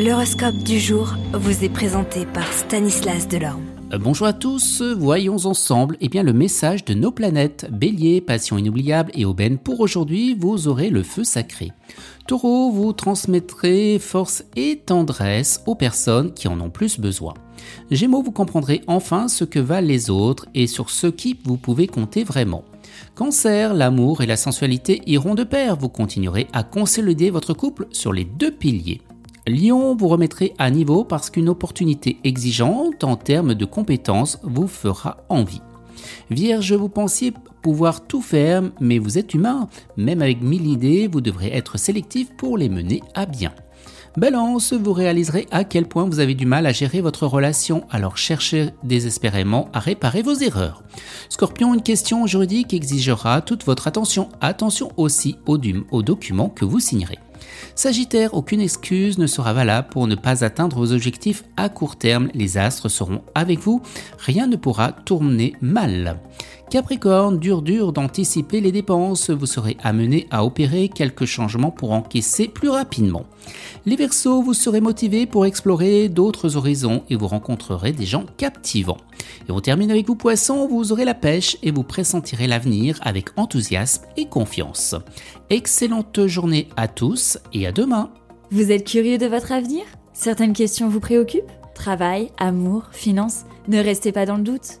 L'horoscope du jour vous est présenté par Stanislas Delorme. Euh, bonjour à tous, voyons ensemble eh bien, le message de nos planètes. Bélier, passion inoubliable et aubaine, pour aujourd'hui, vous aurez le feu sacré. Taureau, vous transmettrez force et tendresse aux personnes qui en ont plus besoin. Gémeaux, vous comprendrez enfin ce que valent les autres et sur ce qui vous pouvez compter vraiment. Cancer, l'amour et la sensualité iront de pair, vous continuerez à consolider votre couple sur les deux piliers. Lyon vous remettrez à niveau parce qu'une opportunité exigeante en termes de compétences vous fera envie. Vierge, vous pensiez pouvoir tout faire, mais vous êtes humain. Même avec mille idées, vous devrez être sélectif pour les mener à bien. Balance, vous réaliserez à quel point vous avez du mal à gérer votre relation, alors cherchez désespérément à réparer vos erreurs. Scorpion, une question juridique exigera toute votre attention. Attention aussi aux, aux documents que vous signerez. Sagittaire, aucune excuse ne sera valable pour ne pas atteindre vos objectifs à court terme. Les astres seront avec vous. Rien ne pourra tourner mal. Capricorne, dur dur d'anticiper les dépenses, vous serez amené à opérer quelques changements pour encaisser plus rapidement. Les Verseaux, vous serez motivé pour explorer d'autres horizons et vous rencontrerez des gens captivants. Et on termine avec vous Poissons, vous aurez la pêche et vous pressentirez l'avenir avec enthousiasme et confiance. Excellente journée à tous et à demain. Vous êtes curieux de votre avenir? Certaines questions vous préoccupent? Travail, amour, finances? Ne restez pas dans le doute.